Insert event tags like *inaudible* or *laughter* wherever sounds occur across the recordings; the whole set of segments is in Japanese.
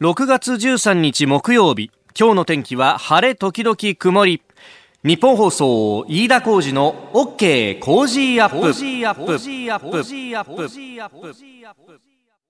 6月13日木曜日。今日の天気は晴れ時々曇り。ニッポン放送飯田浩司の OK Cozy up。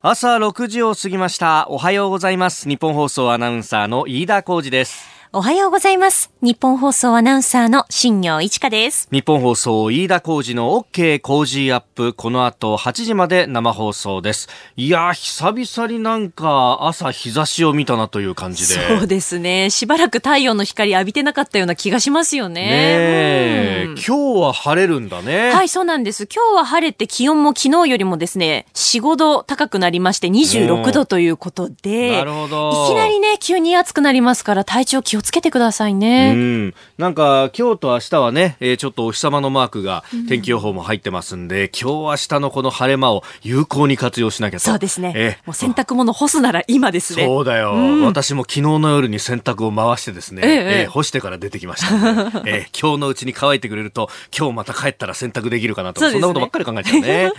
朝6時を過ぎました。おはようございます。ニッポン放送アナウンサーの飯田浩司ですおはようございます。ニッポン放送アナウンサーの新行市佳です。ニッポン放送飯田浩司の OK Cozy up。この後8時まで生放送です。いや久々になんか朝日差しを見たなという感じで。そうですね。しばらく太陽の光浴びてなかったような気がしますよね。ね、うん、今日は晴れるんだね。はい、そうなんです。今日は晴れて気温も昨日よりもですね、4、5度高くなりまして26度ということで。なるほど。いきなりね、急に暑くなりますから体調気をつけてくださいね。うん。なんか、今日と明日はね、えー、ちょっとお日様のマークが天気予報も入ってますんで、うん、今日明日のこの晴れ間を有効に活用しなきゃと。そうですね。えー、もう洗濯物干すなら今ですね。そうだよ。うん、私も昨日の夜に洗濯を回してですね、えー、えー、干してから出てきましたので、えー、*laughs* 今日のうちに乾いてくれると、今日また帰ったら洗濯できるかなと、そ,、んなことばっかり考えちゃうね。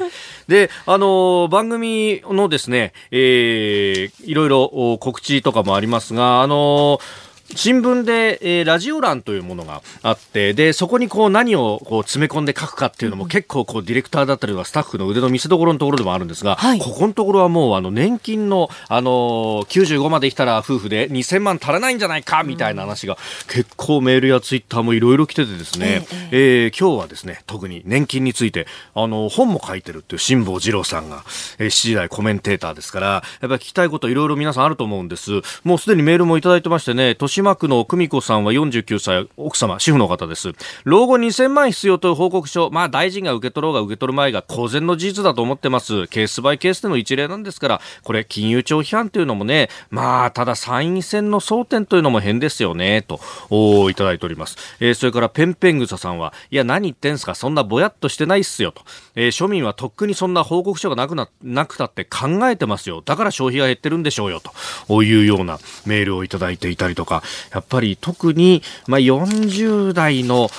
で、あのー、番組のですね、えー、いろいろ告知とかもありますが、あのー新聞で、えー、ラジオ欄というものがあってでそこにこう何をこう詰め込んで書くかっていうのも結構こうディレクターだったりとかスタッフの腕の見せ所のところでもあるんですが、はい、ここのところはもうあの年金の、あのー、95まで来たら夫婦で2000万足らないんじゃないかみたいな話が結構メールやツイッターもいろいろ来ててですね、えー、えー、今日はですね特に年金についてあの本も書いてるっていう辛坊治郎さんが、えー、7時台コメンテーターですからやっぱり聞きたいこといろいろ皆さんあると思うんです。もうすでにメールもいただいてましてね島区の久美子さんは49歳、奥様、主婦の方です。老後2000万必要という報告書、まあ大臣が受け取ろうが受け取る前が公然の事実だと思ってます。ケースバイケースでの一例なんですから、これ金融庁批判というのもね、まあただ参院選の争点というのも変ですよね、と、おいただいております。えー、それからペンペングサさんは、いや何言ってんすか、そんなぼやっとしてないっすよ、と。えー、庶民はとっくにそんな報告書がなくな、なくたって考えてますよ。だから消費が減ってるんでしょうよ、というようなメールをいただいていたりとか、やっぱり特に、まあ、40代の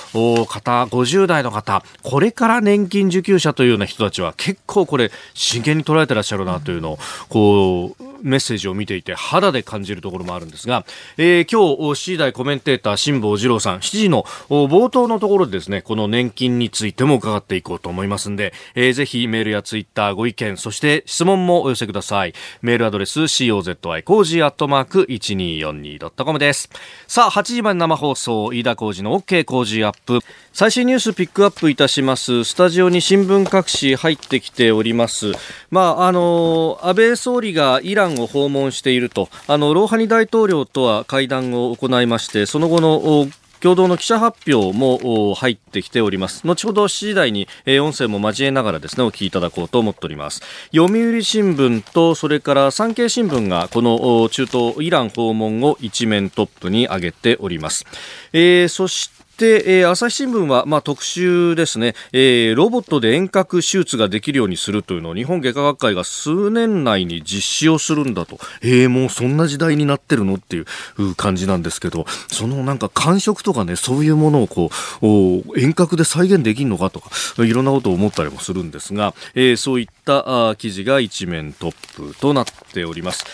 方、50代の方、これから年金受給者というような人たちは結構これ真剣に捉えてらっしゃるなというのを、こう、メッセージを見ていて肌で感じるところもあるんですが、えー、今日、7時台コメンテーター、辛坊治郎さん、7時の冒頭のところでですね、この年金についても伺っていこうと思いますんで、えー、ぜひメールやツイッターご意見、そして質問もお寄せください。メールアドレス、cozy コージーアットマーク 1242.com です。さあ、8時まで生放送、飯田浩司の OK Cozy up。最新ニュースピックアップいたします。スタジオに新聞各紙入ってきております。まあ、あの、安倍総理がイランを訪問していると、あの、ローハニ大統領とは会談を行いまして、その後の共同の記者発表も入ってきております。後ほど7時台に、音声も交えながらですね、お聞きいただこうと思っております。読売新聞と、それから産経新聞がこの中東イラン訪問を一面トップに挙げております。えー、そしてで、えー、朝日新聞は、まあ、特集ですね、えー、ロボットで遠隔手術ができるようにするというのを日本外科学会が数年内に実施をするんだと、えー、もうそんな時代になってるのっていう感じなんですけど、そのなんか感触とかね、そういうものをこう、遠隔で再現できるのかとか、いろんなことを思ったりもするんですが、えー、そういったあ記事が一面トップとなっております。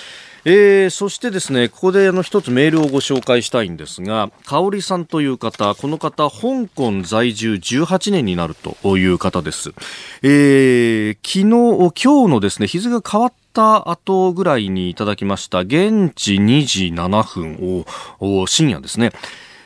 えー、そしてですね、ここであの一つメールをご紹介したいんですが、香織さんという方、この方、香港在住18年になるという方です。えー、昨日、今日のですね、日付が変わった後ぐらいにいただきました、現地2時7分を、深夜ですね。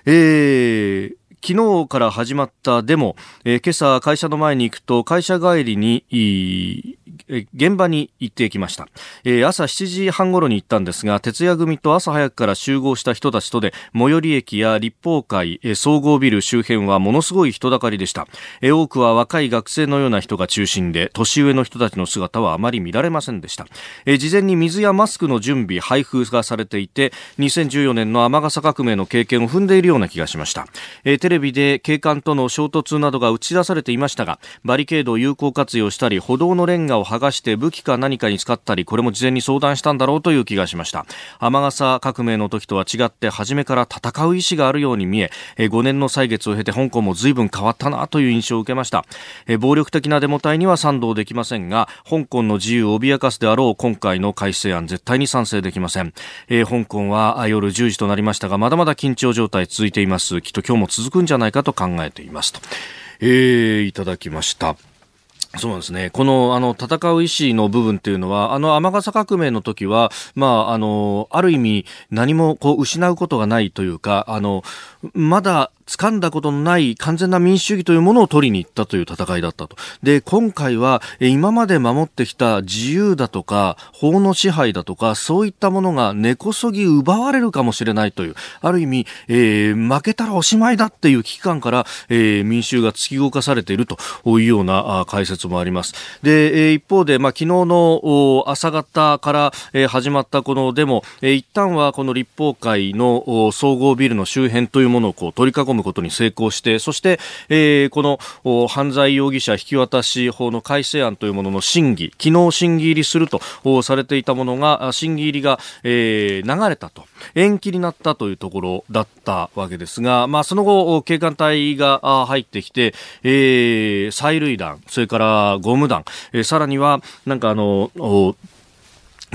えー、昨日から始まったデモ、えー、今朝会社の前に行くと会社帰りに現場に行ってきました、えー、朝7時半頃に行ったんですが徹夜組と朝早くから集合した人たちとで最寄り駅や立法会、えー、総合ビル周辺はものすごい人だかりでした、えー、多くは若い学生のような人が中心で年上の人たちの姿はあまり見られませんでした、えー、事前に水やマスクの準備配布がされていて2014年の雨傘革命の経験を踏んでいるような気がしました、えー、テレビで警官との衝突などが打ち出されていましたがバリケードを有効活用したり歩道のレンガを剥がして武器か何かに使ったりこれも事前に相談したんだろうという気がしました。天笠革命の時とは違って初めから戦う意志があるように見え5年の歳月を経て香港も随分変わったなという印象を受けました。暴力的なデモ隊には賛同できませんが香港の自由を脅かすであろう今回の改正案絶対に賛成できません、え、香港は夜10時となりましたがまだまだ緊張状態続いています。きっと今日も続くんじゃないかと考えていますと、えー、いただきました。そうですね。この、あの、戦う意思の部分っていうのは、あの、天笠革命の時は、まあ、あの、ある意味、何も、こう、失うことがないというか、あの、まだ、掴んだことのない完全な民主主義というものを取りに行ったという戦いだったと。で、今回は今まで守ってきた自由だとか法の支配だとかそういったものが根こそぎ奪われるかもしれないという、ある意味、えー、負けたらおしまいだっていう危機感から、えー、民衆が突き動かされているというような解説もあります。で、えー、一方で、まあ、昨日の朝方から、えー、始まったこのデモ、えー、一旦はこの立法会の総合ビルの周辺というものをこう取り囲むむことに成功してそして、えー、この犯罪容疑者引き渡し法の改正案というものの審議昨日審議入りするとされていたものが審議入りが、えー、流れたと。延期になったというところだったわけですが、まあ、その後警官隊が入ってきて、えー、催涙弾それからゴム弾、えー、さらにはなんかあの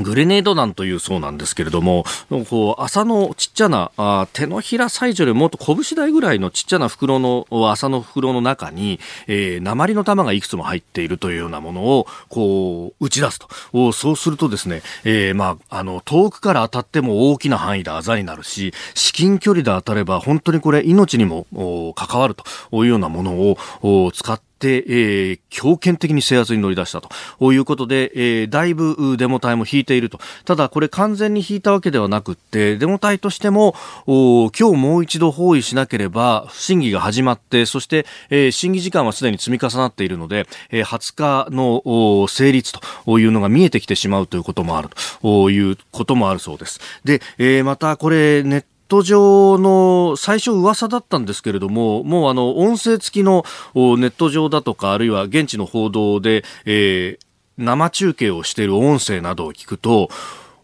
グレネード弾というそうなんですけれども、こう、麻のちっちゃな、あ手のひらサイズよりもっと拳台ぐらいのちっちゃな袋の、麻の袋の中に、えー、鉛の弾がいくつも入っているというようなものを、こう、打ち出すと。そうするとですね、えー、まあ、あの、遠くから当たっても大きな範囲であざになるし、至近距離で当たれば本当にこれ命にも関わるというようなものを使って、えー、強権的に制圧に乗り出したということで、えー、だいぶデモ隊も引いていると。ただこれ完全に引いたわけではなくって、デモ隊としても、お今日もう一度包囲しなければ、審議が始まって、そして、えー、審議時間はすでに積み重なっているので、えー、20日の成立というのが見えてきてしまうということもあるということもあるそうです。で、えー、またこれネットット上の最初噂だったんですけれども、もうあの音声付きのネット上だとか、あるいは現地の報道で、えー、生中継をしている音声などを聞くと、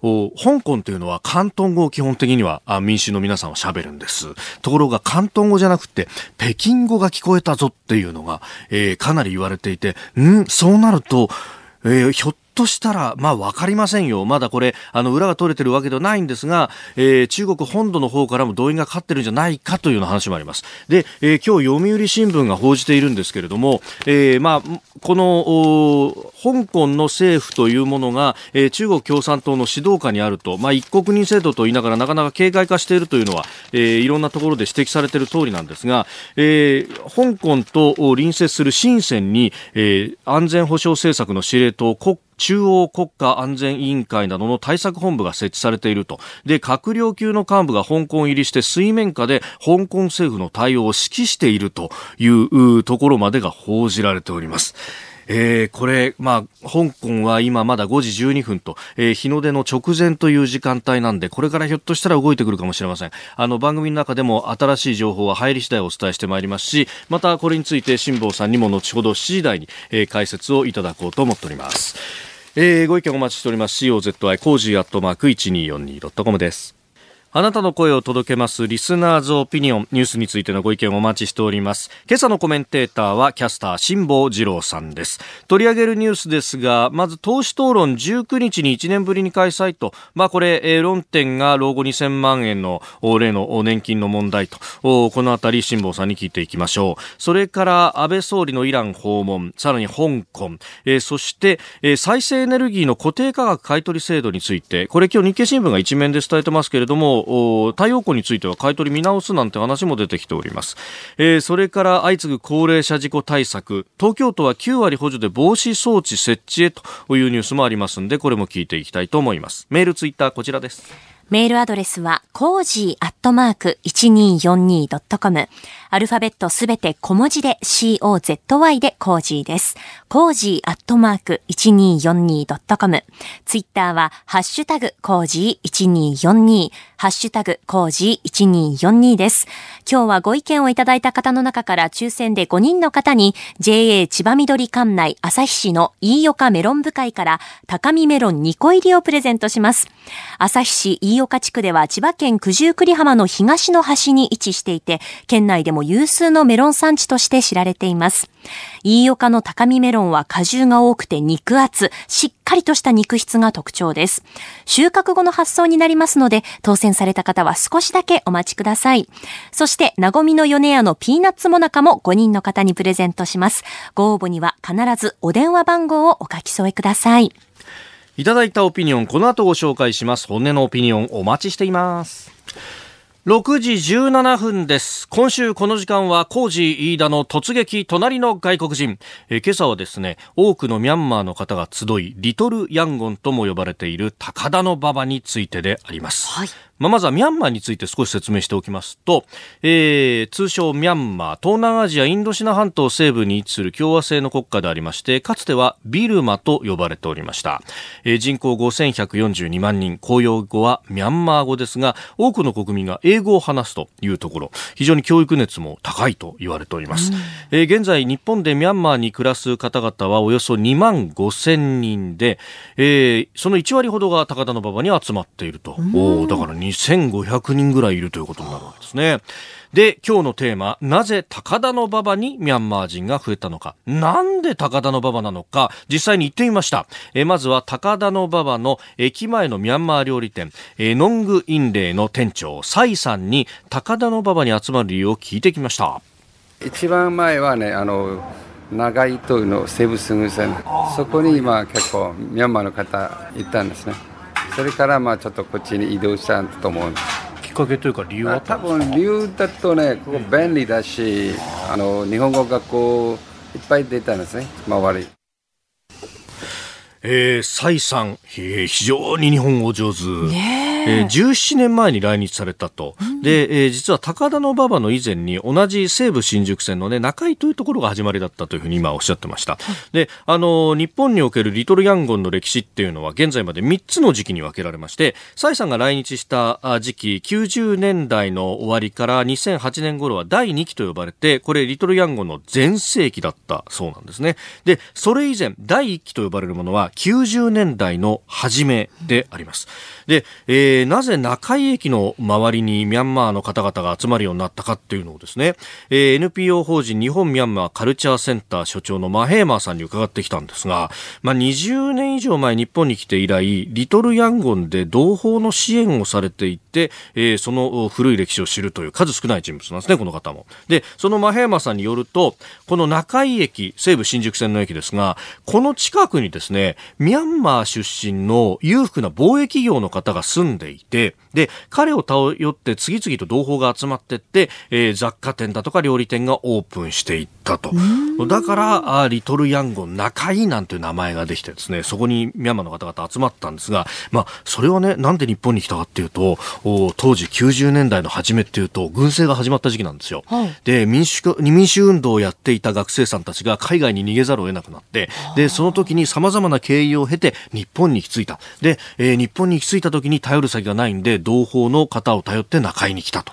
香港というのは広東語を基本的には民衆の皆さんは喋るんです。ところが広東語じゃなくて北京語が聞こえたぞっていうのが、えー、かなり言われていて、ん？そうなると、えー、ひょっとしたら、まあわかりませんよ。まだこれ、あの、裏が取れてるわけではないんですが、えー、中国本土の方からも動員がかかってるんじゃないかというような話もあります。で、えー、今日読売新聞が報じているんですけれども、えー、まあ、この、香港の政府というものが、えー、中国共産党の指導下にあると、まあ、一国二制度と言いながらなかなか警戒化しているというのは、えー、いろんなところで指摘されている通りなんですが、えー、香港と隣接する深センに、えー、安全保障政策の司令塔国中央国家安全委員会などの対策本部が設置されていると。で、閣僚級の幹部が香港入りして水面下で香港政府の対応を指揮しているというところまでが報じられております。えー、これ、まあ、香港は今まだ5時12分と、えー、日の出の直前という時間帯なんで、これからひょっとしたら動いてくるかもしれません。あの、番組の中でも新しい情報は入り次第お伝えしてまいりますし、またこれについて辛坊さんにも後ほど7時台に、えー、解説をいただこうと思っております。えー、ご意見お待ちしております。COZY コージーアットマーク 1242.com です。あなたの声を届けますリスナーズオピニオンニュースについてのご意見をお待ちしております。今朝のコメンテーターはキャスター辛坊治郎さんです。取り上げるニュースですが、まず党首討論19日に1年ぶりに開催と、まあこれ、えー、論点が老後2000万円の例の年金の問題と、このあたり辛坊さんに聞いていきましょう。それから安倍総理のイラン訪問、さらに香港、えー、そして、えー、再生エネルギーの固定価格買取制度について、これ今日日経新聞が一面で伝えてますけれども、太陽光については買い取り見直すなんて話も出てきております、えー、それから相次ぐ高齢者事故対策。東京都は9割補助で防止装置設置へというニュースもありますんでこれも聞いていきたいと思います。メールツイッターこちらです。メールアドレスは、コージーアットマーク 1242.com。アルファベットすべて小文字で COZY でコージーです。コージーアットマーク 1242.com。ツイッターは、ハッシュタグコージー1242。ハッシュタグコージー1242です。今日はご意見をいただいた方の中から抽選で5人の方に JA 千葉緑管内旭市の飯岡メロン部会からタカミメロン2個入りをプレゼントします。旭市飯岡地区では千葉県九十九里浜の東の端に位置していて、県内でも有数のメロン産地として知られています。飯岡の高見メロンは果汁が多くて肉厚、しっかりとした肉質が特徴です。収穫後の発送になりますので、当選された方は少しだけお待ちください。そして、なごみの米屋のピーナッツもなかも5人の方にプレゼントします。ご応募には必ずお電話番号をお書き添えください。いただいたオピニオン、この後ご紹介します。本音のオピニオン、お待ちしています。6時17分です。今週この時間はコージー飯田の突撃隣の外国人。え今朝はですね、多くのミャンマーの方が集い、リトルヤンゴンとも呼ばれている高田の馬場についてであります。はい。まあ、まずはミャンマーについて少し説明しておきますと、えー、通称ミャンマー、東南アジア、インドシナ半島西部に位置する共和制の国家でありまして、かつてはビルマと呼ばれておりました。えー、人口5142万人、公用語はミャンマー語ですが、多くの国民が英語を話すというところ、非常に教育熱も高いと言われております。うん、えー、現在、日本でミャンマーに暮らす方々はおよそ2万5千人で、えー、その1割ほどが高田馬場に集まっていると。おだから2500人ぐらいいるということになるわけですね。で、今日のテーマ、なぜ高田の馬場にミャンマー人が増えたのか。なんで高田の馬場なのか、実際に行ってみました。えまずは高田の馬場の駅前のミャンマー料理店、えノングインレイの店長、サイさんに高田の馬場に集まる理由を聞いてきました。一番前はね、あの、長いというの西武すぐ線そこに今結構ミャンマーの方行ったんですねそれからまあちょっとこっちに移動したと思う。んですきっかけというか理由は多分理由だとねここ便利だし、あの日本語学校いっぱい出たんですね。周りえー、蔡さん、えー、非常に日本語上手。ねえー、17年前に来日されたと。うん、で、えー、実は高田馬場の以前に同じ西武新宿線のね、中井というところが始まりだったというふうに今おっしゃってました。で、あの、日本におけるリトルヤンゴンの歴史っていうのは現在まで3つの時期に分けられまして、蔡さんが来日した時期、90年代の終わりから2008年頃は第2期と呼ばれて、これリトルヤンゴンの全盛期だったそうなんですね。で、それ以前、第1期と呼ばれるものは90年代の初めであります。で、えー、なぜ中井駅の周りにミャンマーの方々が集まるようになったかっていうのをですね、えー、NPO 法人日本ミャンマーカルチャーセンター所長のマヘーマーさんに伺ってきたんですが、まあ、20年以上前日本に来て以来、リトルヤンゴンで同胞の支援をされていて、えー、その古い歴史を知るという数少ない人物なんですね、この方も。で、そのマヘーマーさんによると、この中井駅、西武新宿線の駅ですが、この近くにですね、ミャンマー出身の裕福な貿易業の方が住んでいて、で、彼を頼って次々と同胞が集まってって、えー、雑貨店だとか料理店がオープンしていったと。だから、あリトルヤンゴン中井なんていう名前ができてですね、そこにミャンマーの方々集まったんですが、まあ、それはね、なんで日本に来たかっていうと、当時90年代の初めっていうと、軍政が始まった時期なんですよ。はい、で、民主、民主運動をやっていた学生さんたちが海外に逃げざるを得なくなって、で、その時に様々な経緯を経て日本に行き着いた。で、えー、日本に行き着いた時に頼る先がないんで、同胞の方を頼って中井に来たと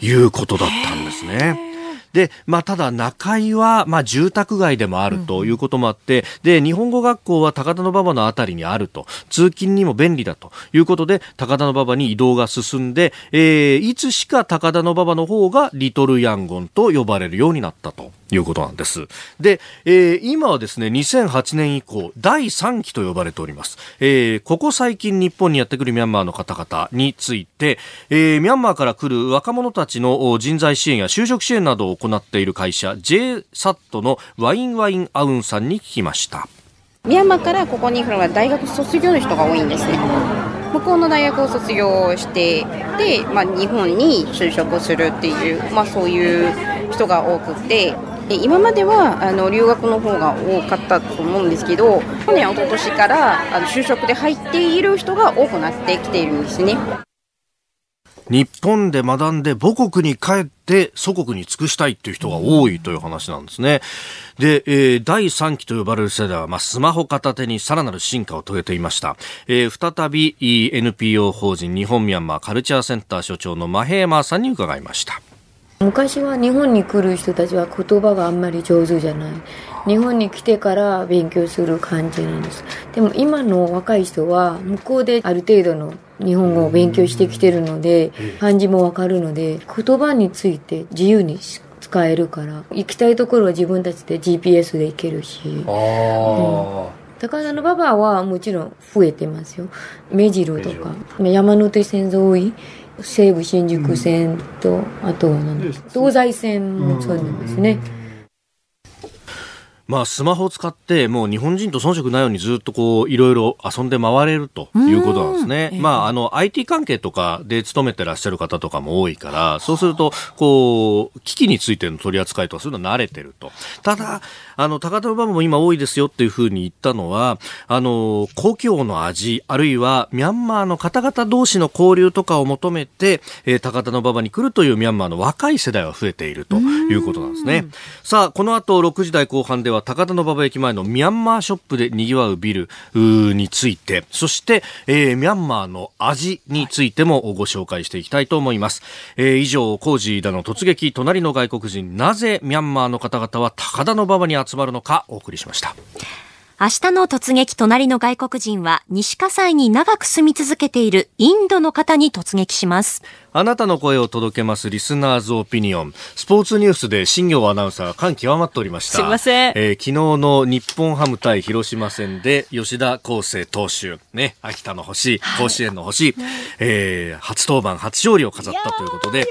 いうことだったんですね。で、まあ、ただ中井は、まあ、住宅街でもあるということもあって、うん、で、日本語学校は高田馬場のあたりにあると、通勤にも便利だということで、高田馬場に移動が進んで、えー、いつしか高田馬場の方がリトルヤンゴンと呼ばれるようになったと。いうことなんです。で、えー、今はですね、2008年以降、第3期と呼ばれております。えー、ここ最近日本にやってくるミャンマーの方々について、えー、ミャンマーから来る若者たちの人材支援や就職支援などを行っている会社、JSAT のワインワインアウンさんに聞きました。ミャンマーからここに来るのは大学卒業の人が多いんですね。向こうの大学を卒業してで、まあ、日本に就職するっていう、まあ、そういう人が多くて今まではあの留学の方が多かったと思うんですけど去年、一昨年からあの就職で入っている人が多くなってきているんですね。日本で学んで母国に帰って祖国に尽くしたいっていう人が多いという話なんですね。で、えー、第3期と呼ばれる世代は、まあ、スマホ片手にさらなる進化を遂げていました。えー、再び NPO 法人日本ミャンマーカルチャーセンター所長のマヘーマーさんに伺いました。昔は日本に来る人たちは言葉があんまり上手じゃない。日本に来てから勉強する感じなんです。でも今の若い人は向こうである程度の日本語を勉強してきてるので漢字もわかるので言葉について自由に使えるから行きたいところは自分たちで GPS で行けるし、うん、高田の馬場はもちろん増えてますよ。目白とか。山手線沿い西武新宿線と、あとは何ですか東西線もそうなんですね。まあ、スマホを使ってもう日本人と遜色ないようにずっとこういろいろ遊んで回れるということなんですね。まあ、あの IT 関係とかで勤めてらっしゃる方とかも多いからそうするとこう機器についての取り扱いとかそういうの慣れてると。ただあの高田馬場も今多いですよっていうふうに言ったのはあの故郷の味あるいはミャンマーの方々同士の交流とかを求めて、えー、高田馬場に来るというミャンマーの若い世代は増えているということなんですね。さあこの後6時台後半ではは高田馬場駅前のミャンマーショップで賑わうビルについて、そして、えー、ミャンマーの味についてもご紹介していきたいと思います。えー、以上、工事だの突撃、隣の外国人、なぜミャンマーの方々は高田馬場に集まるのかお送りしました。明日の突撃隣の外国人は西葛西に長く住み続けているインドの方に突撃します。あなたの声を届けますリスナーズオピニオン。スポーツニュースで新業アナウンサー感極まっておりました。すいません。えー、昨日の日本ハム対広島戦で吉田康生投手、ね、秋田の星、甲子園の星、はい、えー、初登板、初勝利を飾ったということで、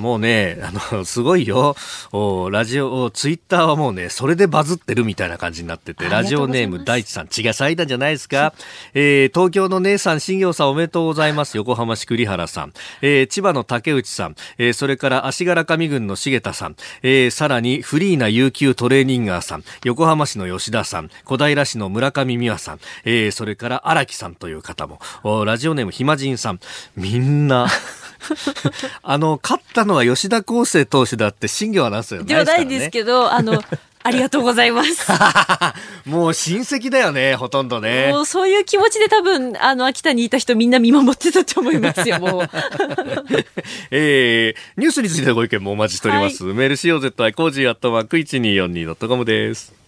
もうね、あの、すごいよ。おラジオ、ツイッターはもうね、それでバズってるみたいな感じになってて、ラジオネーム大地さん、血が咲いたんじゃないですか。えー、東京の姉さん、新業さんおめでとうございます。横浜市栗原さん。えー、千葉の竹内さん。えー、それから足柄上郡の重田さん。えー、さらにフリーな有給トレーニンガーさん。横浜市の吉田さん。小平市の村上美和さん。えー、それから荒木さんという方も。ラジオネームひまじんさん。みんな、*laughs* あの、勝ったのは吉田輝星投手だって、新行アナウンサーではないですけど、あの、*laughs* ありがとうございます。*laughs* もう親戚だよね、ほとんどね。もうそういう気持ちで多分、あの、秋田にいた人みんな見守ってたと思いますよ、もう。*laughs* えー、ニュースについてのご意見もお待ちしております。はい、メール COZY cozy アットマーク 1242.com です。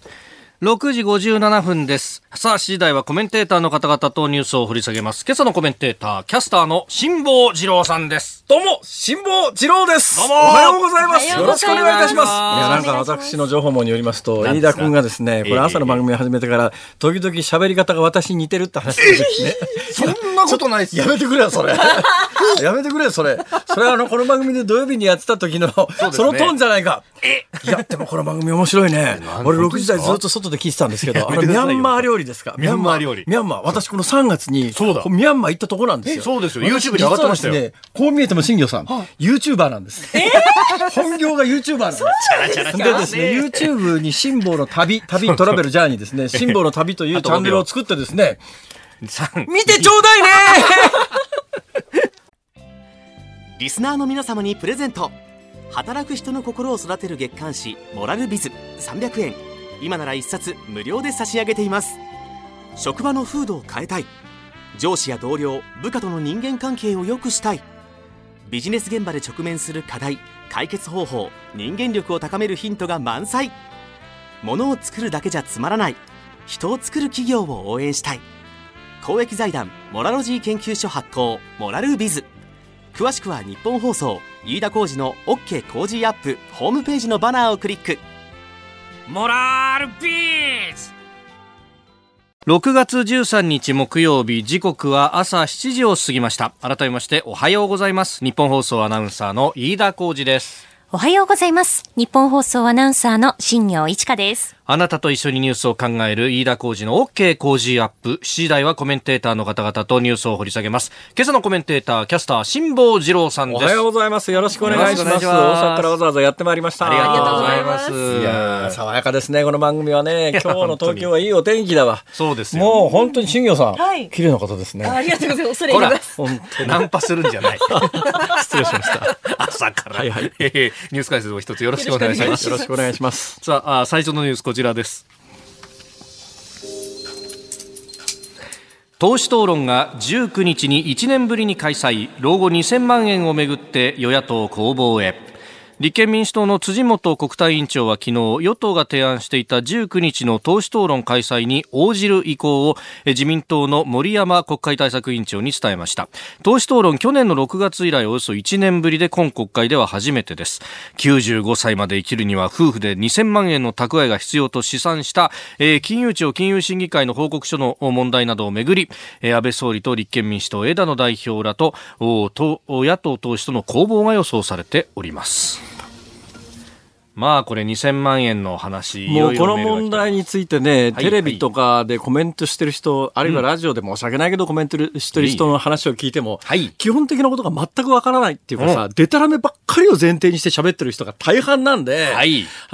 6時57分です。さあ、7時台はコメンテーターの方々とニュースを掘り下げます。今朝のコメンテーター、キャスターの辛坊治郎さんです。どうも、辛坊治郎です。どうも、おはようございます。よろしくお願いいたします。いや、なんか私の情報網によりますと、飯田君がですね、これ朝の番組を始めてから、時々喋り方が私に似てるって話ですね。そんなことないっすやめてくれよ、それ。*laughs* やめてくれよ、それ。それはあの、この番組で土曜日にやってた時の、そのトーンじゃないか。えいや、でもこの番組面白いね。俺6時台ずっと外で聞いてたんですけど、あれミャンマー料理ですか？ミャンマー料理。ミャンマー。私この3月に、そうだ。ミャンマー行ったとこなんですよ。そうですよ。YouTube に上がってましたよ。ね、こう見えても新庄さん、YouTuber なんです。え *laughs* 本業が YouTuber なんです。でですね、YouTube に辛抱の旅、旅、トラベルジャーニーですね、辛抱の旅というチャンネルを作ってですね、見てちょうだいね！*laughs* リスナーの皆様にプレゼント。働く人の心を育てる月刊誌「モラルビズ」300円今なら1冊無料で差し上げています。職場の風土を変えたい。上司や同僚部下との人間関係を良くしたいビジネス現場で直面する課題解決方法人間力を高めるヒントが満載。ものを作るだけじゃつまらない。人を作る企業を応援したい。公益財団モラロジー研究所発行モラルビズ。詳しくは日本放送飯田浩司の OK 工事アップホームページのバナーをクリック。モラルビズ！6月13日木曜日時刻は朝7時を過ぎました改めましておはようございます日本放送アナウンサーの飯田浩二ですおはようございます。日本放送アナウンサーの新業一華です。あなたと一緒にニュースを考える飯田浩二の OK 工事アップ。7時台はコメンテーターの方々とニュースを掘り下げます。今朝のコメンテーター、キャスター、辛坊治郎さんです。おはようございます。よろしくお願いします。大阪からわざわざやってまいりました。ありがとうございます。いや爽やかですね、この番組はね。今日の東京はいいお天気だわ。そうですもう本当に新業さん、はい、綺麗な方ですね。ありがとうございます。恐れ入ります。本当ナンパするんじゃない。*laughs* 失礼しました。朝から。はいはい。ニュース解説を一つよろしくお願いします。よろしくお願いします。さあ、最初のニュースちらです。党首討論が19日に1年ぶりに開催老後2000万円をめぐって与野党攻防へ立憲民主党の辻元国対委員長は昨日与党が提案していた19日の党首討論開催に応じる意向を自民党の森山国会対策委員長に伝えました。党首討論去年の6月以来およそ1年ぶりで今国会では初めてです。95歳まで生きるには夫婦で2000万円の蓄えが必要と試算した、金融庁金融審議会の報告書の問題などをめぐり、安倍総理と立憲民主党枝野代表らと野党党首との攻防が予想されております。まあこれ2000万円の話もうこの問題についてね、テレビとかでコメントしてる人、あるいはラジオで申し訳ないけどコメントしてる人の話を聞いても、基本的なことが全くわからないっていうかさ、でたらめばっかりを前提にして喋ってる人が大半なんで、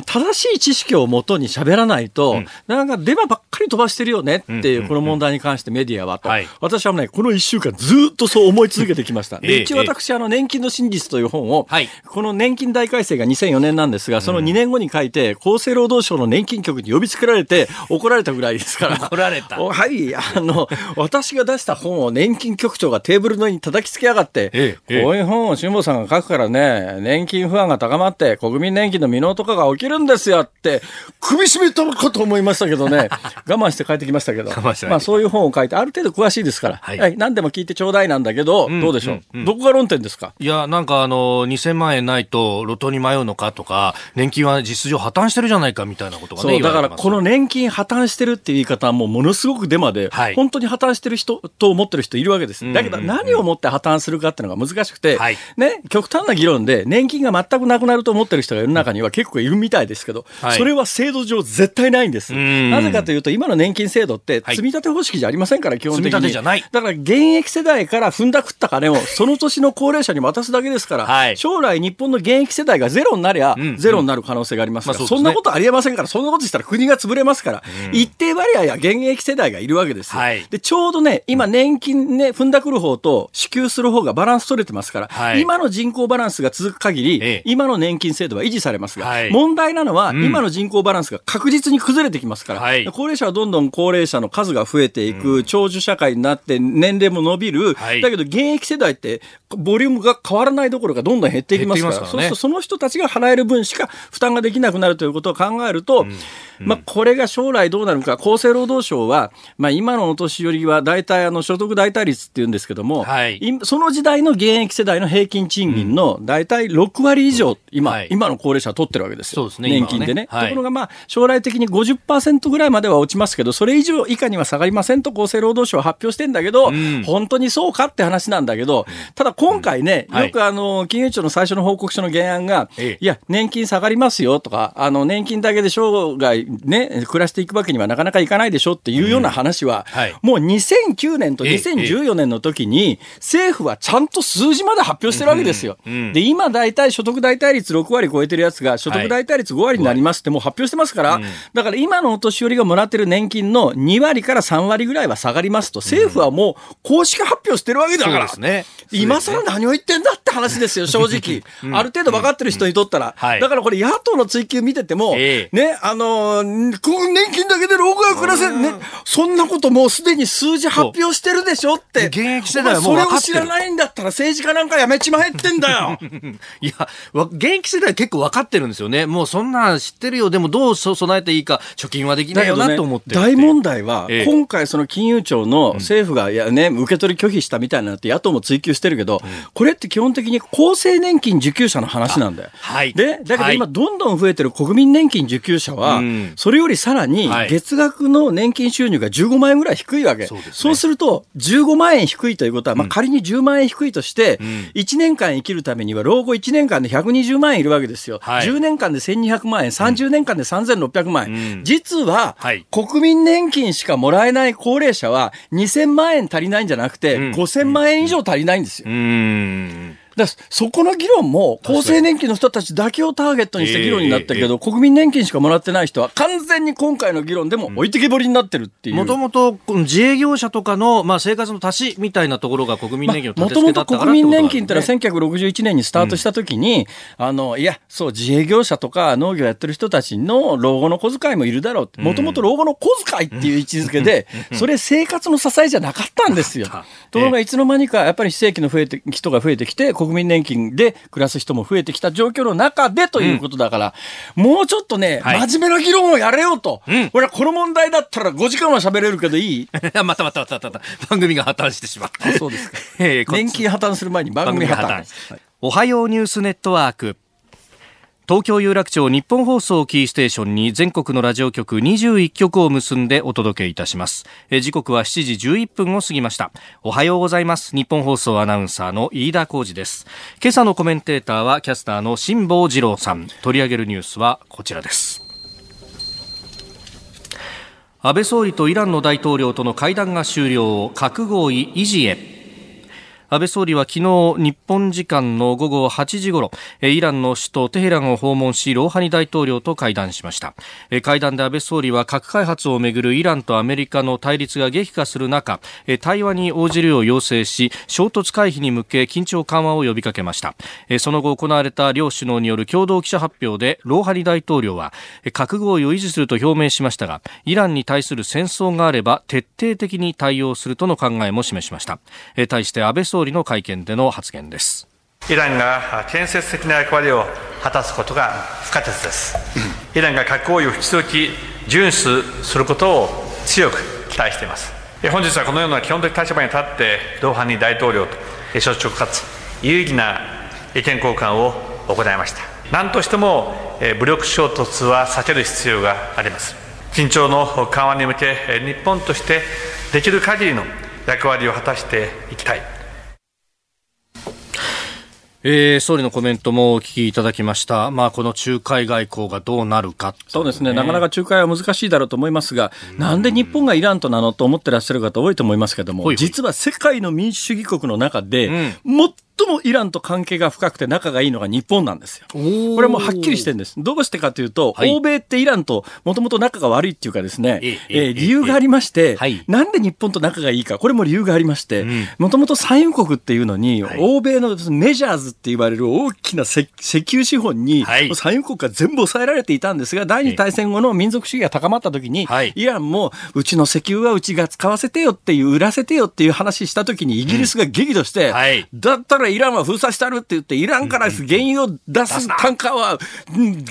正しい知識をもとに喋らないと、なんかデマばっかり飛ばしてるよねっていう、この問題に関してメディアはと、私はね、この1週間ずっとそう思い続けてきました。*laughs* で一応私、あの、年金の真実という本を、この年金大改正が2004年なんですが、その2年後に書いて、厚生労働省の年金局に呼びつけられて、怒られたぐらいですから。怒られた。はい、あの、私が出した本を年金局長がテーブルの上に叩きつけやがって、ええ、こういう本を辛坊さんが書くからね、年金不安が高まって、国民年金の未納とかが起きるんですよって、首絞めたのかと思いましたけどね、*laughs* 我慢して帰ってきましたけど、まあそういう本を書いて、ある程度詳しいですから、はい、はい、何でも聞いてちょうだいなんだけど、うん、どうでしょう、うん。うん、どこが論点ですか？いや、なんかあの、2000万円ないと路頭に迷うのかとか、年金は実情破綻してるじゃないかみたいなことがね、だからこの年金破綻してるっていう言い方はもうものすごくデマで、はい、本当に破綻してる人と思ってる人いるわけです。だけど何をもって破綻するかっていうのが難しくて、はい、ね、極端な議論で年金が全くなくなると思ってる人が世の中には結構いるみたいですけど、はい、それは制度上絶対ないんです。なぜかというと今の年金制度って積み立て方式じゃありませんから、基本的に。積み立てじゃない。だから現役世代から踏んだくった金をその年の高齢者に渡すだけですから、将来日本の現役世代がゼロになりゃ、ゼロになる可能性がありますから、まあそね、そんなことありえませんから、そんなことしたら国が潰れますから、うん、一定割合や現役世代がいるわけですよ。はい、で、ちょうどね、今年金ね、踏んだくる方と支給する方がバランス取れてますから、はい、今の人口バランスが続く限り、ええ、今の年金制度は維持されますが、はい、問題なのは、今の人口バランスが確実に崩れてきますから、高齢者はどんどん高齢者の数が増えていく、うん、長寿社会になって年齢も伸びる、だけど現役世代ってボリュームが変わらないどころかどんどん減っていきますから、からね、そうするとその人たちが払える分しか負担ができなくなるということを考えると、うんまあ、これが将来どうなるか、厚生労働省は、まあ、今のお年寄りは大体あの所得代替率っていうんですけども、はい、その時代の現役世代の平均賃金の大体6割以上、今、はい、今の高齢者は取ってるわけですよ。すね。年金でね。ねはい、ところが、まあ、将来的に50%ぐらいまでは落ちますけど、それ以上以下には下がりませんと厚生労働省は発表してんだけど、うん、本当にそうかって話なんだけど、ただ今回ね、うん、よくあの、金融庁の最初の報告書の原案が、いや、年金下がりますよとか、あの、年金だけで生涯ね、暮らしていくわけにはなかなかいかないでしょっていうような話は、うんはい、もう2009年と2014年の時に、政府はちゃんと数字まで発表してるわけですよ。うんうん、で、今大体所得代替率6割超えてるやつが、所得代替率5割になりますってもう発表してますから、だから今のお年寄りがもらってる年金の2割から3割ぐらいは下がりますと、政府はもう公式発表してるわけだから、ね、今更何を言ってんだって話ですよ、正直。*laughs* ある程度分かってる人にとったら。だからこれ野党の追及見てても、ね、あのー、年金だけで老後が暮らせるね。そんなこともうすでに数字発表してるでしょって。現役世代はもうそれを知らないんだったら政治家なんかやめちまえってんだよ。*laughs* いや、現役世代結構分かってるんですよね。もうそんな知ってるよ。でもどう備えていいか、貯金はできないよなと思って、ね、大問題は、ええ、今回その金融庁の政府が、いやね、受け取り拒否したみたいなのって野党も追及してるけど、うん、これって基本的に厚生年金受給者の話なんだよ。はい。で、だけど今どんどん増えてる国民年金受給者は、それよりさらに月額の年金収入が15万円ぐらい低いわけ。そう、ね,、すると、15万円低いということは、まあ、仮に10万円低いとして、1年間生きるためには老後1年間で120万円いるわけですよ。はい、10年間で1200万円、30年間で3600万円。実は、国民年金しかもらえない高齢者は2000万円足りないんじゃなくて、5000万円以上足りないんですよ。だそこの議論も厚生年金の人たちだけをターゲットにした議論になったけど、国民年金しかもらってない人は完全に今回の議論でも置いてけぼりになってるっていう。もともと自営業者とかの、まあ、生活の足しみたいなところが国民年金のもともと国民年金ってのは1961年にスタートした時に、うん、あの、いや、そう、自営業者とか農業やってる人たちの老後の小遣いもいるだろうもともと老後の小遣いっていう位置づけで、それ生活の支えじゃなかったんですよ。ところがいつの間にかやっぱり非正規の増えて人が増えてきて、国民年金で暮らす人も増えてきた状況の中でということだから、うん、もうちょっとね、はい、真面目な議論をやれよと。うん、俺はこの問題だったら5時間は喋れるけどいい *laughs* またまたまたまた番組が破綻してしまった。そうですか。*laughs* えー、年金破綻する前に番組破綻。破綻おはようニュースネットワーク。東京有楽町日本放送キーステーションに全国のラジオ局21局を結んでお届けいたします。時刻は7時11分を過ぎました。おはようございます。日本放送アナウンサーの飯田浩二です。今朝のコメンテーターはキャスターの辛坊治郎さん。取り上げるニュースはこちらです。安倍総理とイランの大統領との会談が終了を、核合意維持へ。安倍総理は昨日日本時間の午後8時ごろイランの首都テヘランを訪問しローハニ大統領と会談しました。会談で安倍総理は核開発をめぐるイランとアメリカの対立が激化する中対話に応じるよう要請し衝突回避に向け緊張緩和を呼びかけました。その後行われた両首脳による共同記者発表でローハニ大統領は核合意を維持すると表明しましたがイランに対する戦争があれば徹底的に対応するとの考えも示しました。対して安倍総総理の会見での発言です。イランが建設的な役割を果たすことが不可欠です。イランが核合意を引き続き遵守することを強く期待しています。本日はこのような基本的立場に立ってドーハニ大統領と率直かつ有意義な意見交換を行いました。何としても武力衝突は避ける必要があります。緊張の緩和に向け日本としてできる限りの役割を果たしていきたい。えー、総理のコメントもお聞きいただきました。まあ、この仲介外交がどうなるか、ね、そうですね。なかなか仲介は難しいだろうと思いますが、んなんで日本がイランとなのと思ってらっしゃる方多いと思いますけども、ほいほい実は世界の民主主義国の中で、うん、最もイランと関係が深くて仲がいいのが日本なんですよ。これもはっきりしてるんです。どうしてかというと、はい、欧米ってイランともともと仲が悪いっていうかですね、ええー、理由がありまして、はい、なんで日本と仲がいいか、これも理由がありまして、もともと産油国っていうのに、はい、欧米のメジャーズって言われる大きな石油資本に、産油国が全部抑えられていたんですが、第二大戦後の民族主義が高まった時に、イランもうちの石油はうちが使わせてよっていう、売らせてよっていう話した時にイギリスが激怒して、うん、だったらイランは封鎖したるって言って、イランから原油を出すタンカーは、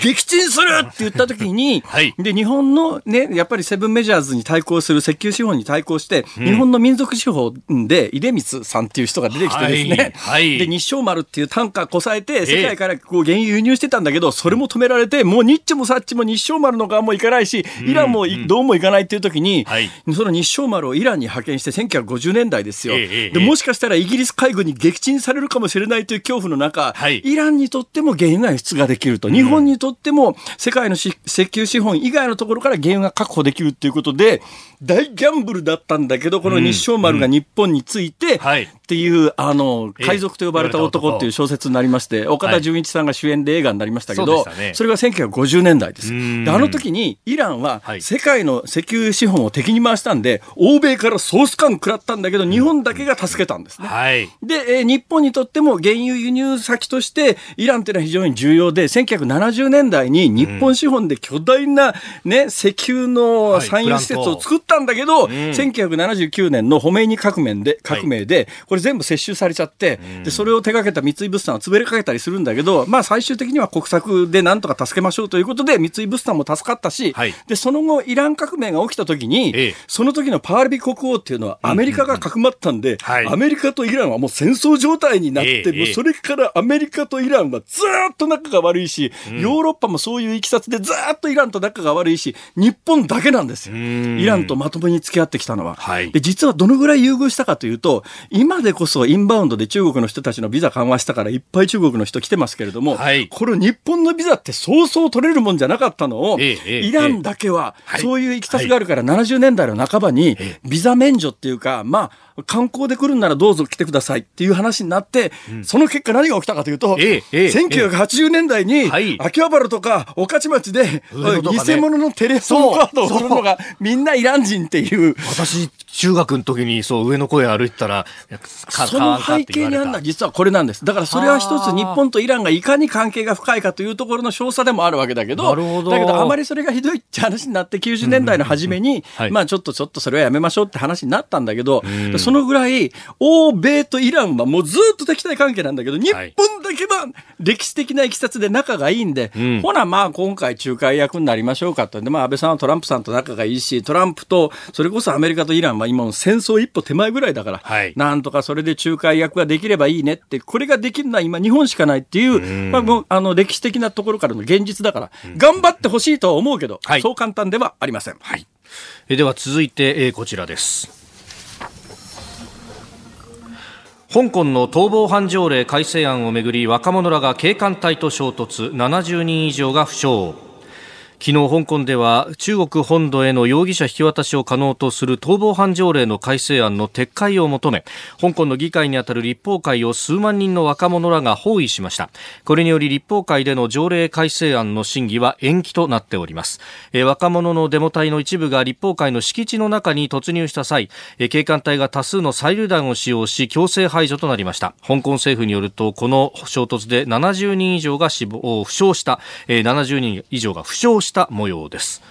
撃沈するって言った時に、はい、で、日本のね、やっぱりセブンメジャーズに対抗する石油資本に対抗して、うん、日本の民族資本で、出光さんっていう人が出てきてですね、はい、で、日照丸っていうタンカーこさえて、世界からこう原油輸入してたんだけど、それも止められて、もうニッチもサッチも日照丸の側も行かないし、イランもどうも行かないっていう時に、うん、その日照丸をイランに派遣して1950年代ですよ。で、もしかしたらイギリス海軍に撃沈されるかもしれないという恐怖の中、はい、イランにとっても原油が輸出ができると、日本にとっても世界の石油資本以外のところから原油が確保できるということで、大ギャンブルだったんだけど、この日照丸が日本について、っていう、あの、海賊と呼ばれた男。っていう小説になりまして、岡田准一さんが主演で映画になりましたけど、それが1950年代です。で、あの時にイランは世界の石油資本を敵に回したんで、欧米からソース感食らったんだけど、日本だけが助けたんですね。で、え日本にとっても原油輸入先として、イランっていうのは非常に重要で、1970年代に日本資本で巨大なね、石油の産油施設を作ったんだけど、うん、1979年のホメイニ革命で、革命で、これ全部接収されちゃって、で、それを手掛けた三井物産は潰れかけたりするんだけど、まあ最終的には国策でなんとか助けましょうということで、三井物産も助かったし、はい、で、その後、イラン革命が起きた時に、ええ、その時のパールビ国王っていうのはアメリカがかくまったんで、うんはい、アメリカとイランはもう戦争状態代になって、もうそれからアメリカとイランはずっと仲が悪いし、ヨーロッパもそういういきさつでずっとイランと仲が悪いし、日本だけなんですよ。イランとまともに付き合ってきたのは。はい、で、実はどのぐらい優遇したかというと、今でこそインバウンドで中国の人たちのビザ緩和したからいっぱい中国の人来てますけれども、はい、これ日本のビザってそうそう取れるもんじゃなかったのを、ええ、イランだけはそういういきさつがあるから70年代の半ばにビザ免除っていうか、まあ、観光で来るんならどうぞ来てくださいっていう話になって、うん、その結果何が起きたかというと、ええ1980年代に、秋葉原とか御徒町で、ね、偽物のテレフォンカードを売るのがみんなイラン人っていう。私、中学の時にそう上の声歩いてたら、その背景にあるのは実はこれなんです。だからそれは一つ日本とイランがいかに関係が深いかというところの詳細でもあるわけだけど、だけどあまりそれがひどいって話になって90年代の初めに、まあちょっとちょっとそれはやめましょうって話になったんだけど、そのぐらい、欧米とイランはもうずっと敵対関係なんだけど、日本だけは歴史的ないきさつで仲がいいんで、はい、ほな、まあ今回仲介役になりましょうかと。で、まあ安倍さんはトランプさんと仲がいいし、トランプと、それこそアメリカとイランは今の戦争一歩手前ぐらいだから、はい、なんとかそれで仲介役ができればいいねって、これができるのは今日本しかないっていう、まあもうあの歴史的なところからの現実だから、頑張ってほしいとは思うけど、はい、そう簡単ではありません。はい。えでは続いて、えー、こちらです。香港の逃亡犯条例改正案をめぐり若者らが警官隊と衝突70人以上が負傷昨日香港では中国本土への容疑者引き渡しを可能とする逃亡犯条例の改正案の撤回を求め香港の議会にあたる立法会を数万人の若者らが包囲しました。これにより立法会での条例改正案の審議は延期となっております。え若者のデモ隊の一部が立法会の敷地の中に突入した際え警官隊が多数の催涙弾を使用し強制排除となりました。香港政府によるとこの衝突で70人以上が死亡負傷したえ70人以上が負傷した模様です。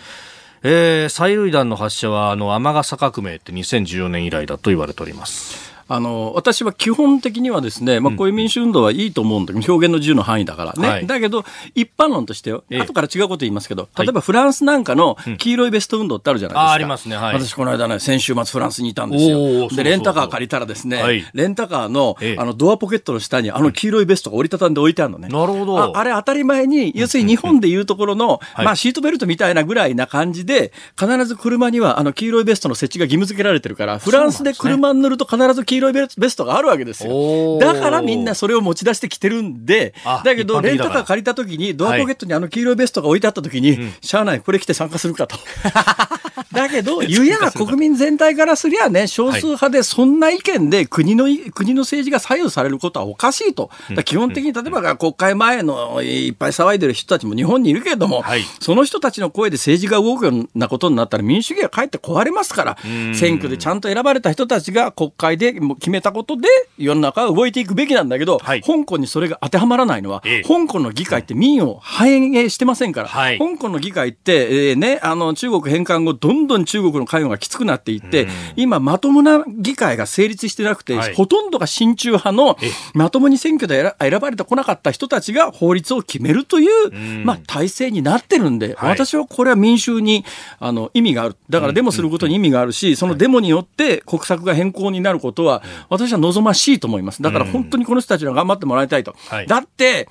えー、催涙弾の発射はあの雨傘革命って2014年以来だと言われております。あの私は基本的にはですね、まあ、こういう民主運動はいいと思うんだけど、表現の自由の範囲だからね、はい、だけど、一般論としてよ、後から違うこと言いますけど、例えばフランスなんかの黄色いベスト運動ってあるじゃないですか。ありますね、はい、私、この間ね、先週末フランスにいたんですよ。で、レンタカー借りたらですね、はい、レンタカーのあのドアポケットの下に、あの黄色いベストが折りたたんで置いてあるのね。なるほど。あ。あれ当たり前に、要するに日本でいうところの、まあ、シートベルトみたいなぐらいな感じで、必ず車にはあの黄色いベストの設置が義務付けられてるから、フランスで車に乗ると必ず黄色いベストがあるわけですよ。だからみんなそれを持ち出してきてるんで、だけど、レンタカー借りた時に、ドアポケットにあの黄色いベストが置いてあった時に、はい、しゃあない、これ着て参加するかと。*laughs* だけど、*laughs* ゆや国民全体からすりゃね、少数派でそんな意見で国の、国の政治が左右されることはおかしいと。基本的に例えば国会前のいっぱい騒いでる人たちも日本にいるけれども、はい、その人たちの声で政治が動くようなことになったら民主主義はかえって壊れますから、選挙でちゃんと選ばれた人たちが国会で決めたことで世の中は動いていくべきなんだけど、はい、香港にそれが当てはまらないのは、ええ、香港の議会って民を反映してませんから、はい、香港の議会って、えー、ね、あの中国返還後、どんどん中国の関与がきつくなっていって、今、まともな議会が成立してなくて、はい、ほとんどが親中派のまともに選挙で選ばれてこなかった人たちが法律を決めるという、まあ、体制になってるんで、私はこれは民衆にあの意味がある。だからデモすることに意味があるし、そのデモによって国策が変更になることは、私は望ましいと思います。だから本当にこの人たちには頑張ってもらいたいと。はい、だって、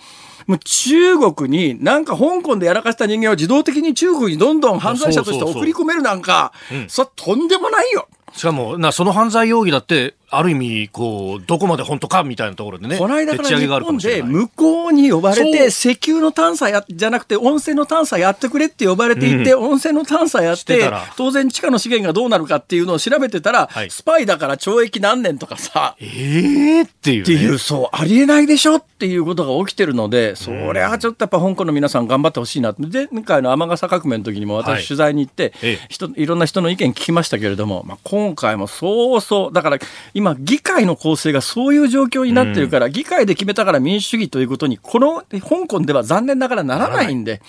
もう中国になんか香港でやらかした人間を自動的に中国にどんどん犯罪者として送り込めるなんか、それとんでもないよ。しかも、な、その犯罪容疑だって、ある意味、こう、どこまで本当かみたいなところでね。この間から日本で向こうに呼ばれて、石油の探査や、じゃなくて温泉の探査やってくれって呼ばれていて、うん、温泉の探査やって、当然地下の資源がどうなるかっていうのを調べてたら、はい、スパイだから懲役何年とかさ。ええー、っていう、ね、っていう、そう、ありえないでしょっていうことが起きてるので、それはちょっとやっぱ香港の皆さん頑張ってほしいな。前回の雨傘革命の時にも私取材に行って、はい、人いろんな人の意見聞きましたけれども、まあ、今回もそうそう、だから今議会の構成がそういう状況になってるから、うん、議会で決めたから民主主義ということに、この香港では残念ながらならないんで、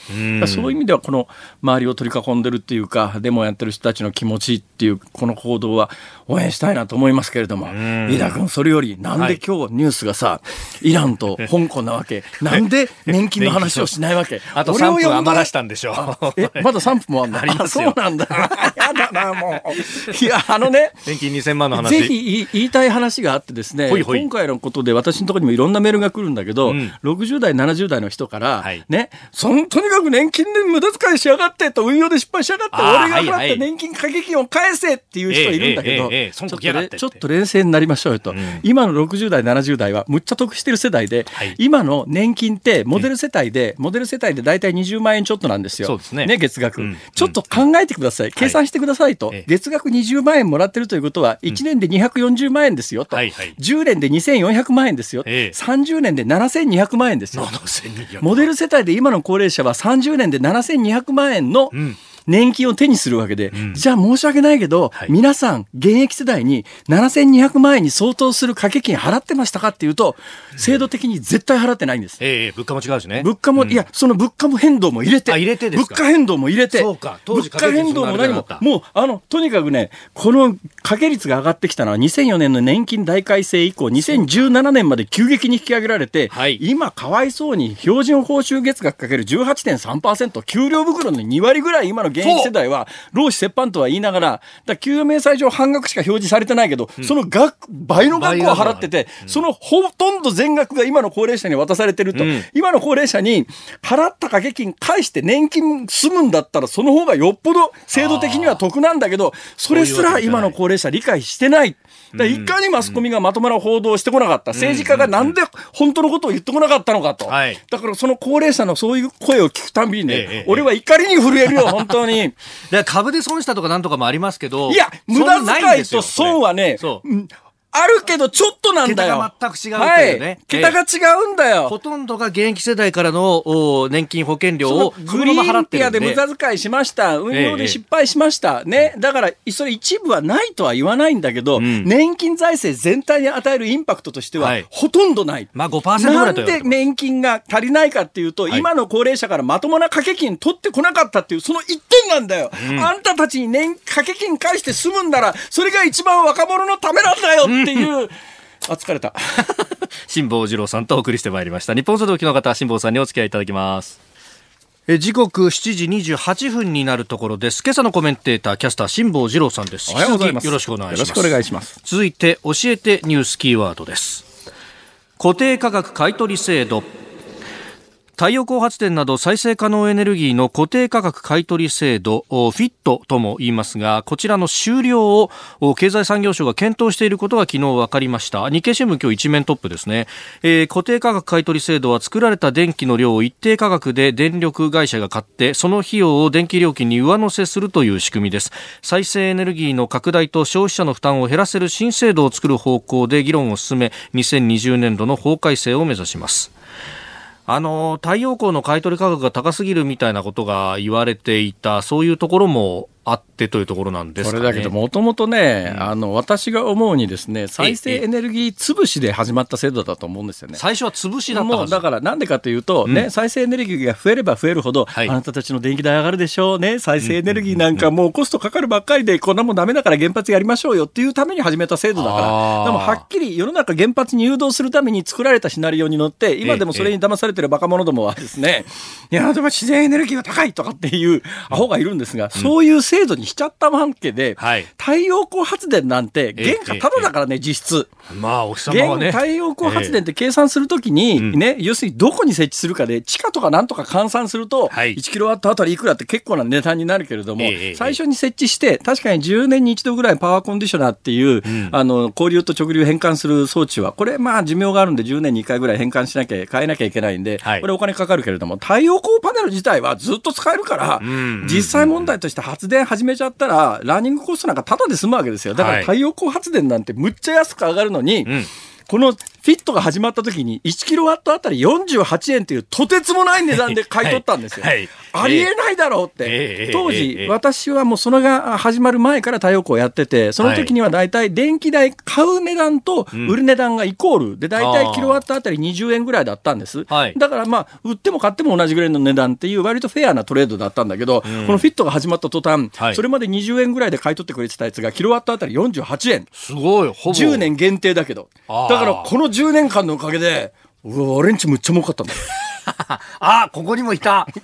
そういう意味では、この周りを取り囲んでるっていうか、デモやってる人たちの気持ちっていう、この行動は応援したいなと思いますけれども、飯田君、それより、なんで今日ニュースがさ、イランと *laughs* 香港なわけ、なんで年金の話をしないわけ？*laughs* あと3分余らしたんでしょう。え、まだ3分もあんだ。あそうなんだ。*laughs* やだな、もう。いや、あのね、年金2000万の話。ぜひ、言いたい話があってですね、ほいほい。今回のことで私のところにもいろんなメールが来るんだけど、うん、60代、70代の人から、はい、ね、そのとにかく年金で無駄遣いしやがってと、運用で失敗しやがって、俺がもらって年金掛け金を返せっていう人いるんだけど、ちょっと冷静になりましょうよと、うん、今の60代、70代はむっちゃ得してる世代で、はい、今の年金ってモデル世帯で、モデル世帯で大体20万円ちょっとなんですよ。ね。ね、月額、うん、ちょっと考えてください。計算してくださいと。月額20万円もらってるということは、1年で240万円ですよと。はいはい、10年で2400万円ですよ。え30年で7200万円ですよ。モデル世帯で今の高齢者は30年で7200万円の、うん年金を手にするわけで、うん、じゃあ申し訳ないけど、はい、皆さん、現役世代に7200万円に相当する掛け金払ってましたかっていうと、制度的に絶対払ってないんです。ええー、物価も違うしね。物価も、うん、いや、その物価も変動も入れて、入れて物価変動も入れて、そうか、当時物価変動も何も、もう、あの、とにかくね、この掛け率が上がってきたのは2004年の年金大改正以降、2017年まで急激に引き上げられて、はい、今、かわいそうに標準報酬月額かける18.3%、給料袋の2割ぐらい今の現役世代は、労使折半とは言いながら、だ給与明細上半額しか表示されてないけど、うん、その額、倍の額を払ってて、うん、そのほとんど全額が今の高齢者に渡されてると、うん、今の高齢者に払った掛け金返して年金済むんだったら、その方がよっぽど制度的には得なんだけど、それすら今の高齢者理解してない。いかにマスコミがまともな報道をしてこなかった、政治家がなんで本当のことを言ってこなかったのかと、だからその高齢者のそういう声を聞くたびにね、俺は怒りに震えるよ、本当に。*laughs* 株で損したとかなんとかもありますけど、いや、無駄遣いと損はね、そう。あるけど、ちょっとなんだよ。桁が全く違うっていうね。はい、桁が違うんだよ。ほとんどが現役世代からの年金保険料をグリーンピアで無駄遣いしました。運用で失敗しました。ね。だから、それ一部はないとは言わないんだけど、うん、年金財政全体に与えるインパクトとしては、ほとんどない。まあ5%ぐらいなんで年金が足りないかっていうと、はい、今の高齢者からまともな掛け金取ってこなかったっていう、その一点なんだよ。うん、あんたたちに年掛け金返して済むんなら、それが一番若者のためなんだよっていう、あ、疲れた。辛坊治郎さんとお送りしてまいりました。日本総動機の方、辛坊さんにお付き合いいただきます。え時刻7時28分になるところです。今朝のコメンテーター、キャスター、辛坊治郎さんです。おはようございます。よろしくお願いします。よろしくお願いします。続いて、教えてニュースキーワードです。固定価格買取制度。太陽光発電など再生可能エネルギーの固定価格買取制度フィットとも言いますがこちらの終了を経済産業省が検討していることが昨日分かりました。日経新聞今日一面トップですね、えー、固定価格買取制度は作られた電気の量を一定価格で電力会社が買ってその費用を電気料金に上乗せするという仕組みです。再生エネルギーの拡大と消費者の負担を減らせる新制度を作る方向で議論を進め2020年度の法改正を目指します。あの、太陽光の買い取り価格が高すぎるみたいなことが言われていた、そういうところもあってというところなんですか、ね、これだけど、もともとね、うん、あの、私が思うにですね、再生エネルギー潰しで始まった制度だと思うんですよね。最初は潰しだったもうだから、なんでかというと、うん、ね、再生エネルギーが増えれば増えるほど、はい、あなたたちの電気代上がるでしょうね、再生エネルギーなんかもうコストかかるばっかりで、こんなもんダメだから原発やりましょうよっていうために始めた制度だから、でもはっきり世の中原発に誘導するために作られたシナリオに乗って、今でもそれに騙されてる若者どもはですね、いや、でも自然エネルギーが高いとかっていうアホがいるんですが、そういう制度にしちゃった関係で、はい、太陽光発電なんて原価ただだからね、実質。まあ、お日様はね。太陽光発電って計算するときに、ね、要するにどこに設置するかで、地下とかなんとか換算すると、1キロワットあたりいくらって結構な値段になるけれども、最初に設置して、確かに10年に一度ぐらいパワーコンディショナーっていう、あの、交流と直流変換する装置は、これ、まあ、寿命があるんで10年に1回ぐらい変換しなきゃ、変えなきゃいけないんで、これお金かかるけれども、太陽光パネル自体はずっと使えるから、実際問題として発電始めちゃったら、ランニングコストなんかタダで済むわけですよ。だから太陽光発電なんてむっちゃ安く上がるのに、うん。このフィットが始まった時に1キロワットあたり48円というとてつもない値段で買い取ったんですよ。はい。はい、ありえないだろうって。当時、私はもうそれが始まる前から太陽光やってて、その時には大体電気代買う値段と売る値段がイコールで、大体キロワットあたり20円ぐらいだったんです。だからまあ、売っても買っても同じぐらいの値段っていう割とフェアなトレードだったんだけど、このフィットが始まった途端、それまで20円ぐらいで買い取ってくれてたやつがキロワットあたり48円。すごい、ほぼ。10年限定だけど。だからこの10年間のおかげで、うわ、俺んちむっちゃ儲かったんだよ。*laughs* あ、ここにもいた。*laughs*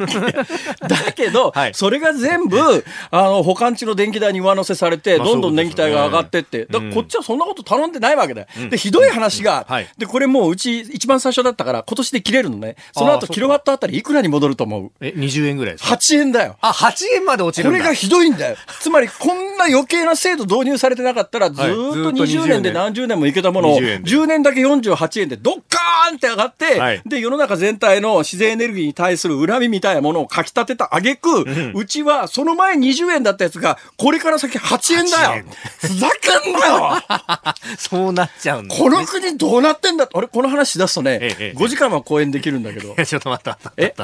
だけど、はい、それが全部、あの、保管地の電気代に上乗せされて、どんどん電気代が上がってって、だこっちはそんなこと頼んでないわけだよ。うん、で、ひどい話が、うん。はい、で、これもううち一番最初だったから、今年で切れるのね。その後、キロワットあたりいくらに戻ると思う？え、20円ぐらいですか ?8 円だよ。あ、8円まで落ちるこれがひどいんだよ。*laughs* つまり、こんな余計な制度導入されてなかったら、ずっと20年で何十年もいけたものを、10年だけ48円でドッカーンって上がって、はい、で、世の中全体の自然エネルギーに対する恨みみたいなものをかき立てた挙句、うん、うちはその前20円だったやつが、これから先8円だよ。ふざけんなよ。*laughs* そうなっちゃうんだ、ね、この国どうなってんだ俺、この話し出すとね、ええ、5時間は講演できるんだけど。ちょっと待った。え？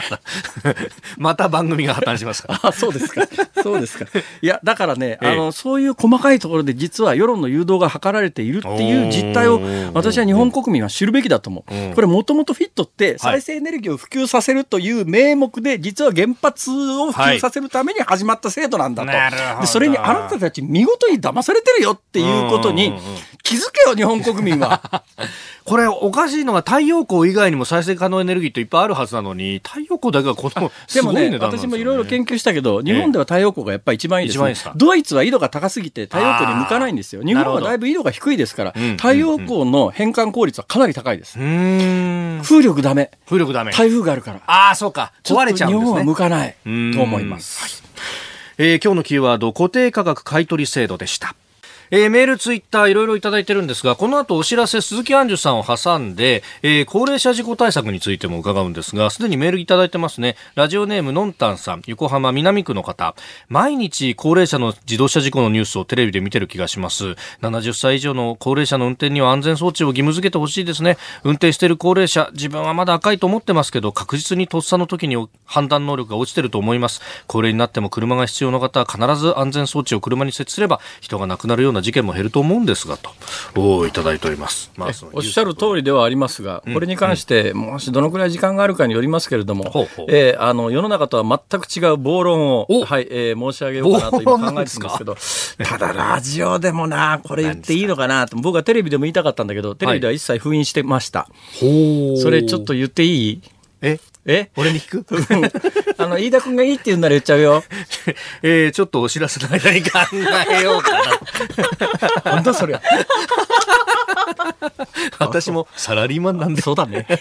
*laughs* また番組が破綻しますか？*laughs* あ、そうですか。そうですか。いや、だからね、あの、そういう細かいところで実は世論の誘導が図られているっていう実態を、私は日本国民は知るべきだと思う。これもともとフィットって再生エネルギーを普及させるという名目で、実は原発を普及させるために始まった制度なんだと。でそれにあなたたち見事に騙されてるよっていうことに気づけよ、日本国民は。*laughs* これおかしいのが太陽光以外にも再生可能エネルギーっていっぱいあるはずなのに、太陽光だけがこの、でもね、私もいろいろ研究したけど、日本では太陽光がやっぱり一番いいです、ね、ドイツは緯度が高すぎて太陽光に向かないんですよ。日本はだいぶ緯度が低いですから、太陽光の変換効率はかなり高いです。風力ダメ。風力ダメ。台風があるから。ああ、そうか。壊れちゃうんですね。日本は向かないと思います。はいえー、今日のキーワード、固定価格買取制度でした。えー、メール、ツイッター、いろいろいただいてるんですが、この後お知らせ、鈴木杏樹さんを挟んで、えー、高齢者事故対策についても伺うんですが、すでにメールいただいてますね。ラジオネーム、のんたんさん、横浜南区の方。毎日、高齢者の自動車事故のニュースをテレビで見てる気がします。70歳以上の高齢者の運転には安全装置を義務付けてほしいですね。運転してる高齢者、自分はまだ赤いと思ってますけど、確実にとっさの時に判断能力が落ちてると思います。高齢になっても車が必要な方は必ず安全装置を車に設置すれば、人が亡くなるような事件も減ると思うんですがとおいただいております、まあ、おっしゃる通りではありますが、これに関して、もしどのくらい時間があるかによりますけれども、えー、あの世の中とは全く違う暴論を、はいえー、申し上げようかなと今考えてるんですけど、ただラジオでもな、これ言っていいのかなと、僕はテレビでも言いたかったんだけど、テレビでは一切封印してました。はい、それちょっと言っていいええ？俺に聞く？あの、飯田君がいいって言うんなら言っちゃうよ。*laughs* えー、ちょっとお知らせの間に考えようかな。*laughs* 本当そりゃ。*laughs* 私もサラリーマンなんで。そうだね。はい、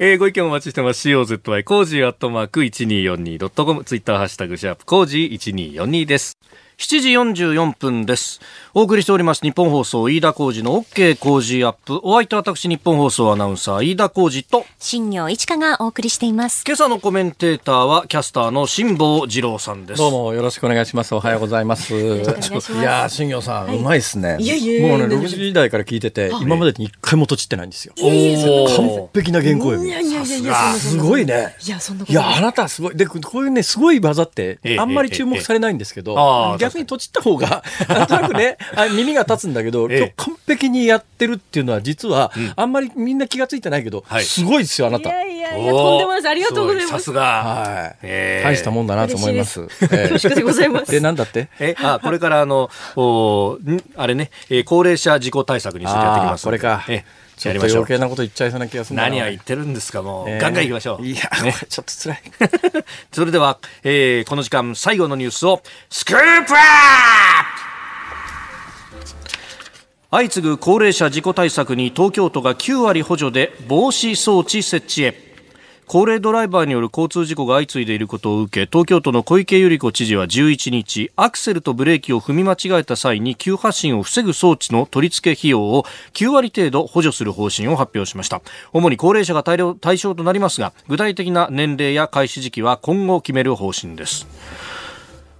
えー、ご意見お待ちしてます。COZY cozy アットマーク 1242.com ツイッターハッシュタグシャープ cozy 1242です。7時44分です。お送りしております日本放送飯田浩二の OK 工事アップ。お相手は私日本放送アナウンサー飯田浩二と新業一華がお送りしています。今朝のコメンテーターはキャスターの辛坊治郎さんです。どうもよろしくお願いします。おはようございます。いや新業さん、はい、うまいですね。いやいやもうね6時台から聞いてて、今までに一回もとちってないんですよ。完璧な原稿読み。いやいやいやいやすごいね。いやそんないやあなたすごいでこういうねすごい技ってあんまり注目されないんですけど、逆にとちった方が、*laughs* なんとなくね、あ耳が立つんだけど、今日完璧にやってるっていうのは、実は、あんまりみんな気がついてないけど、すごいですよ、あなた。いやいやいや、とんでもないです。ありがとうございます。さすが。はい。大したもんだなと思います。恐縮でございます。で、なんだって？え、あ、これからあの、おあれね、高齢者事故対策についてやってきます。これか。えちょっと余計なこと言っちゃいそうな気がする何を言ってるんですかもう、えー、ガンガンいきましょう。いや、ね、ちょっと辛い。*laughs* それでは、えー、この時間最後のニュースをスクープアップ!相次ぐ高齢者事故対策に東京都が9割補助で防止装置設置へ高齢ドライバーによる交通事故が相次いでいることを受け東京都の小池百合子知事は11日アクセルとブレーキを踏み間違えた際に急発進を防ぐ装置の取り付け費用を9割程度補助する方針を発表しました。主に高齢者が対象となりますが具体的な年齢や開始時期は今後決める方針です。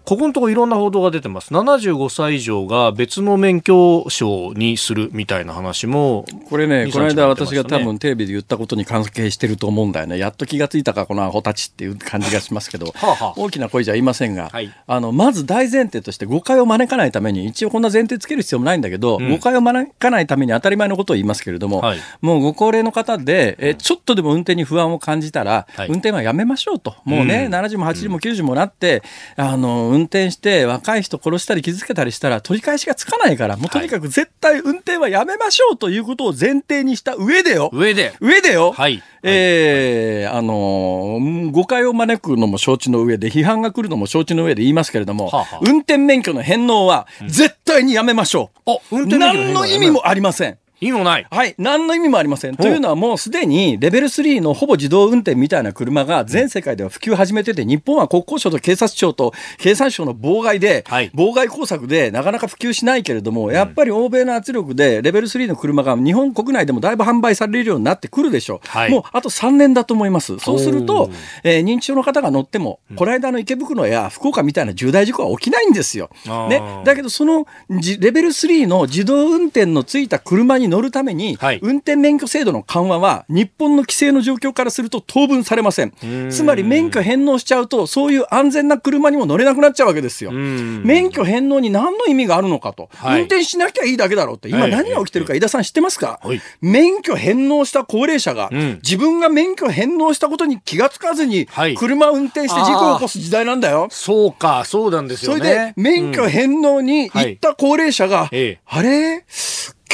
ここのところいろんな報道が出てます。75歳以上が別の免許証にするみたいな話も。これね、この間私が多分テレビで言ったことに関係してると思うんだよね。やっと気がついたか、このアホたちっていう感じがしますけど、*laughs* はあはあ、大きな声じゃ言いませんが、はい、あの、まず大前提として誤解を招かないために、一応こんな前提つける必要もないんだけど、うん、誤解を招かないために当たり前のことを言いますけれども、はい、もうご高齢の方で、えちょっとでも運転に不安を感じたら、はい、運転はやめましょうと。もうね、うん、70も80も90もなって、あの、運転して若い人殺したり傷つけたりしたら取り返しがつかないから、もうとにかく絶対運転はやめましょうということを前提にした上でよ。上で。上でよ。はい。えー、あのー、誤解を招くのも承知の上で、批判が来るのも承知の上で言いますけれども、はあはあ、運転免許の返納は絶対にやめましょう。うん、運転免許の？何の意味もありません。意味もない。はい。何の意味もありません。というのはもうすでにレベル3のほぼ自動運転みたいな車が全世界では普及始めてて、日本は国交省と警察庁と経産省の妨害で、はい、妨害工作でなかなか普及しないけれども、やっぱり欧米の圧力でレベル3の車が日本国内でもだいぶ販売されるようになってくるでしょう。はい、もうあと3年だと思います。そうすると、えー、認知症の方が乗っても、この間の池袋や福岡みたいな重大事故は起きないんですよ。ね。だけどそのレベル3の自動運転のついた車に乗るために、はい、運転免許制度の緩和は日本の規制の状況からすると当分されません。つまり免許返納しちゃうと、そういう安全な車にも乗れなくなっちゃうわけですよ。免許返納に何の意味があるのかと。はい、運転しなきゃいいだけだろうって。今何が起きてるか、井田さん知ってますか、はい、免許返納した高齢者が、うん、自分が免許返納したことに気がつかずに、車運転して事故を起こす時代なんだよ。そうか、そうなんですよね。それで、免許返納に行った高齢者が、あれ？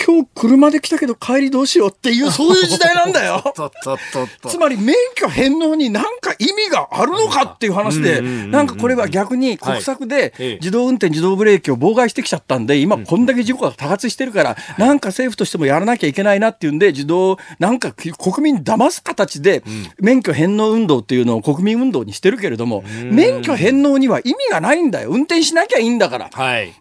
今日車で来たけど帰りどうしようっていう、*laughs* そういう時代なんだよ。つまり免許返納に何か意味があるのかっていう話で、なんかこれは逆に国策で自動運転、自動ブレーキを妨害してきちゃったんで、今こんだけ事故が多発してるから、なんか政府としてもやらなきゃいけないなっていうんで、自動、なんか国民騙す形で免許返納運動っていうのを国民運動にしてるけれども、免許返納には意味がないんだよ。運転しなきゃいいんだから。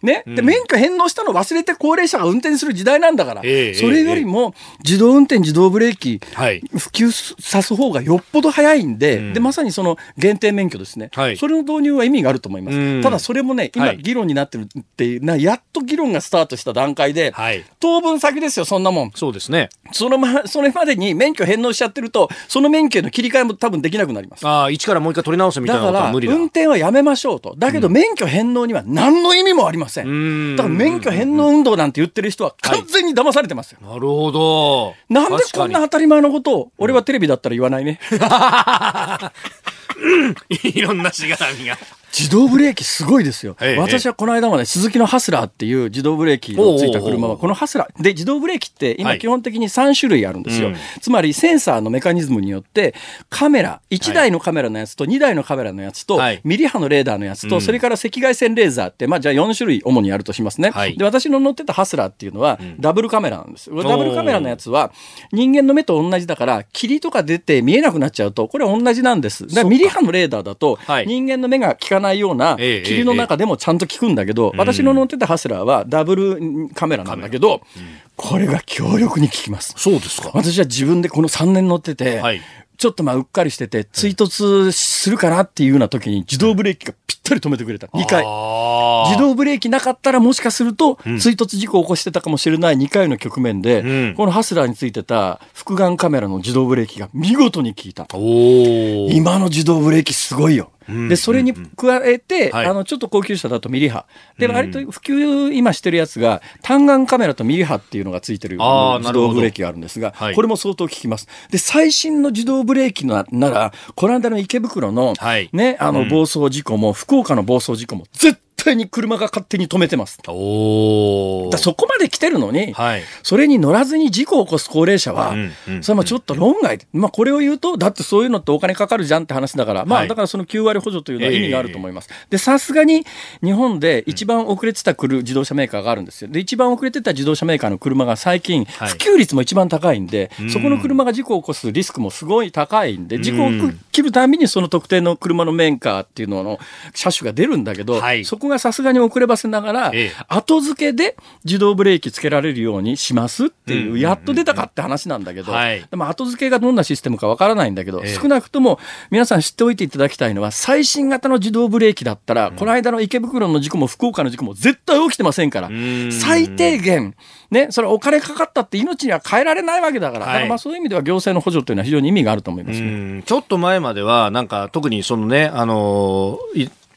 ね。で、免許返納したの忘れて高齢者が運転する時代なんなんだから、えー、それよりも自動運転、自動ブレーキ、普及さす方がよっぽど早いんで、でまさにその限定免許ですね、はい、それの導入は意味があると思います。ただそれもね、今、議論になってるっていう、なやっと議論がスタートした段階で、はい、当分先ですよ、そんなもん。そうですね。そのま、それまでに免許返納しちゃってると、その免許の切り替えも多分できなくなります。ああ、一からもう一回取り直すみたいなことは無理だ。運転はやめましょうと。だけど免許返納には何の意味もありません。だから免許返納運動なんて言ってる人は完全に騙されてますよ。なるほど。なんでこんな当たり前のことを、俺はテレビだったら言わないね。*laughs* いろんなしがらみが。自動ブレーキすごいですよ。私はこの間まで鈴木のハスラーっていう自動ブレーキのついた車は、このハスラー、で、自動ブレーキって今基本的に3種類あるんですよ。つまりセンサーのメカニズムによって、カメラ、1台のカメラのやつと2台のカメラのやつと、ミリ波のレーダーのやつと、それから赤外線レーザーって、まあじゃあ4種類主にあるとしますね。で、私の乗ってたハスラーっていうのは、ダブルカメラなんです。ダブルカメラのやつは、人間の目と同じだから、霧とか出て見えなくなっちゃうと、これは同じなんです。だからミリ波のレーダーだと、人間の目が効かないような、霧の中でもちゃんと効くんだけど、私の乗ってたハスラーはダブルカメラなんだけど、これが強力に効きます。そうですか。私は自分でこの3年乗ってて、はい、ちょっとまあうっかりしてて、追突するかなっていうような時に自動ブレーキがぴったり止めてくれた。2回。自動ブレーキなかったらもしかすると、追突事故を起こしてたかもしれない2回の局面で、うん、このハスラーについてた複眼カメラの自動ブレーキが見事に効いた。今の自動ブレーキすごいよ。で、それに加えて、あの、ちょっと高級車だとミリ波。で、割と普及今してるやつが、単眼カメラとミリ波っていうのがついてる自動ブレーキがあるんですが、これも相当効きます。で、最新の自動ブレーキなら、この間の池袋の、ね、あの、暴走事故も、福岡の暴走事故も、絶対に車が勝手に止めてます。おだそこまで来てるのに、はい、それに乗らずに事故を起こす高齢者は、うんうん、それもちょっと論外。で、まあこれを言うと、だってそういうのってお金かかるじゃんって話だから、まあだからその9割補助というのは意味があると思います。で、さすがに日本で一番遅れてた自動車メーカーがあるんですよ。で、一番遅れてた自動車メーカーの車が最近、普及率も一番高いんで、はい、そこの車が事故を起こすリスクもすごい高いんで、事故を切るたびにその特定の車のメーカーっていうのの車種が出るんだけど、はい、そこがさすがに遅ればせながら、後付けで自動ブレーキつけられるようにしますっていう、やっと出たかって話なんだけど、でも後付けがどんなシステムかわからないんだけど、少なくとも皆さん知っておいていただきたいのは、最新型の自動ブレーキだったら、この間の池袋の事故も福岡の事故も絶対起きてませんから、最低限、ね、それお金かかったって命には変えられないわけだから、だからまあそういう意味では行政の補助というのは非常に意味があると思います、ね、ちょっと前までは、なんか特にそのね、あの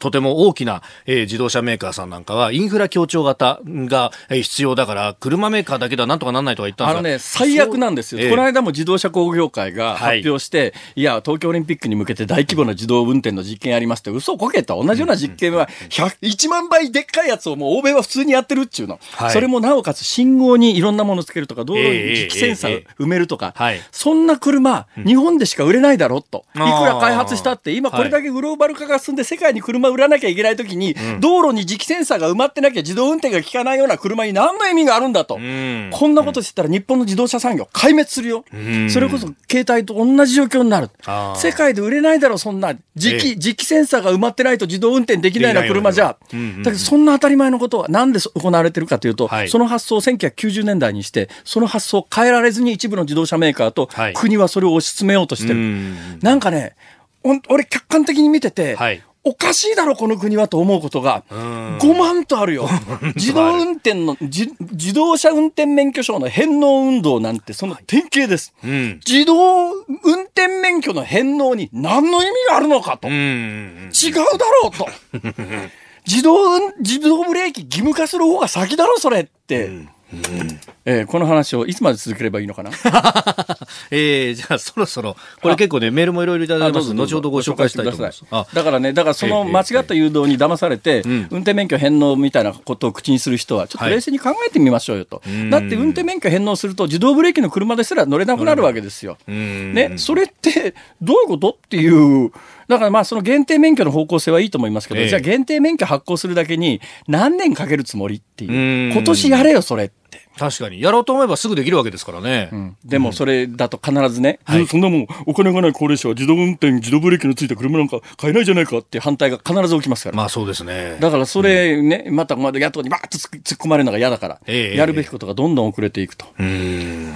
とても大きな、えー、自動車メーカーさんなんかは、インフラ協調型が、えー、必要だから、車メーカーだけではなんとかなんないとか言ったんですあのね、最悪なんですよ。この間も自動車工業会が発表して、はい、いや、東京オリンピックに向けて大規模な自動運転の実験やりますって、嘘こけた。同じような実験は、1万倍でっかいやつをもう欧米は普通にやってるっちゅうの。はい、それもなおかつ信号にいろんなものつけるとか、道路に磁気センサー埋めるとか、そんな車、日本でしか売れないだろうと。いくら開発したって、今これだけグローバル化が進んで世界に車売らなきゃいけないときに、道路に磁気センサーが埋まってなきゃ自動運転が効かないような車に何の意味があるんだと。こんなことしてたら日本の自動車産業壊滅するよ。それこそ携帯と同じ状況になる。世界で売れないだろ、そんな。磁気、磁気センサーが埋まってないと自動運転できないような車じゃ。だけどそんな当たり前のことはなんで行われてるかというと、その発想を1990年代にして、その発想を変えられずに一部の自動車メーカーと国はそれを推し進めようとしてる。なんかね、俺客観的に見てて、はい、おかしいだろ、この国はと思うことが、5万とあるよ。*laughs* 自動運転の自、自動車運転免許証の返納運動なんてその典型です。うん、自動運転免許の返納に何の意味があるのかと。違うだろうと。*laughs* 自動、自動ブレーキ義務化する方が先だろ、それって。うんえー、この話をいつまで続ければいいのかな？*laughs* えー、じゃあそろそろ、これ結構ね、メールもいろいろいただいてます。後ほどご紹介したいと思います。だからね、だからその間違った誘導に騙されて、運転免許返納みたいなことを口にする人は、ちょっと冷静に考えてみましょうよと。はい、だって運転免許返納すると、自動ブレーキの車ですら乗れなくなるわけですよ。ね、それって、どういうこと？っていう、だからまあその限定免許の方向性はいいと思いますけど、ええ、じゃあ限定免許発行するだけに何年かけるつもりっていう。今年やれよ、それって。確かに。やろうと思えばすぐできるわけですからね。うん、でもそれだと必ずね、はい、そんなもんお金がない高齢者は自動運転、自動ブレーキのついた車なんか買えないじゃないかって反対が必ず起きますから。まあそうですね。だからそれね、うん、またまだ野党にバーッと突っ込まれるのが嫌だから、えー、やるべきことがどんどん遅れていくと。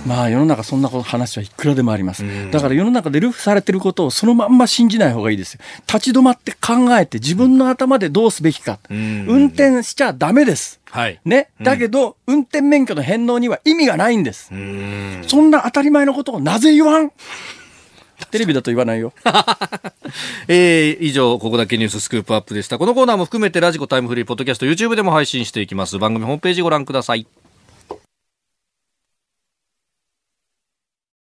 まあ世の中そんな話はいくらでもあります。だから世の中でルフされてることをそのまんま信じない方がいいですよ。立ち止まって考えて自分の頭でどうすべきか。運転しちゃダメです。はい。ね。だけど、運転免許の返納には意味がないんです。そんな当たり前のことをなぜ言わん？*laughs* テレビだと言わないよ。*laughs* えー、以上、ここだけニューススクープアップでした。このコーナーも含めてラジコタイムフリー、ポッドキャスト、YouTube でも配信していきます。番組ホームページご覧ください。